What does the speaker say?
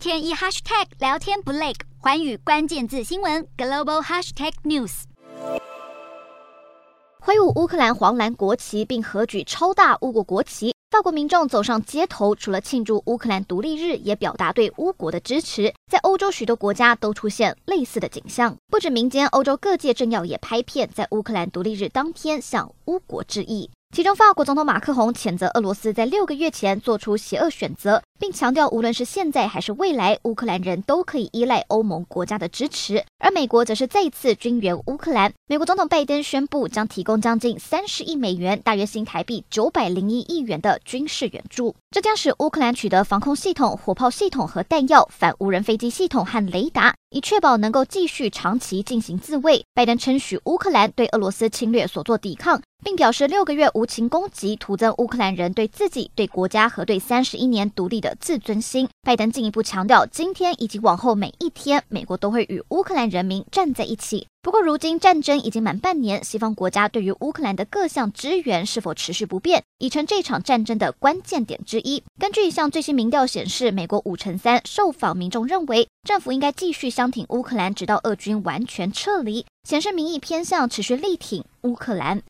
天一 hashtag 聊天不累，寰宇关键字新闻 global hashtag news。挥舞乌克兰黄蓝国旗并合举超大乌国国旗，法国民众走上街头，除了庆祝乌克兰独立日，也表达对乌国的支持。在欧洲许多国家都出现类似的景象，不止民间，欧洲各界政要也拍片，在乌克兰独立日当天向乌国致意。其中，法国总统马克宏谴责俄罗斯在六个月前做出邪恶选择，并强调，无论是现在还是未来，乌克兰人都可以依赖欧盟国家的支持。而美国则是再次军援乌克兰。美国总统拜登宣布将提供将近三十亿美元（大约新台币九百零一亿元）的军事援助，这将使乌克兰取得防空系统、火炮系统和弹药、反无人飞机系统和雷达，以确保能够继续长期进行自卫。拜登称许乌克兰对俄罗斯侵略所做抵抗。并表示，六个月无情攻击徒增乌克兰人对自己、对国家和对三十一年独立的自尊心。拜登进一步强调，今天以及往后每一天，美国都会与乌克兰人民站在一起。不过，如今战争已经满半年，西方国家对于乌克兰的各项支援是否持续不变，已成这场战争的关键点之一。根据一项最新民调显示，美国五成三受访民众认为，政府应该继续相挺乌克兰，直到俄军完全撤离，显示民意偏向持续力挺乌克兰。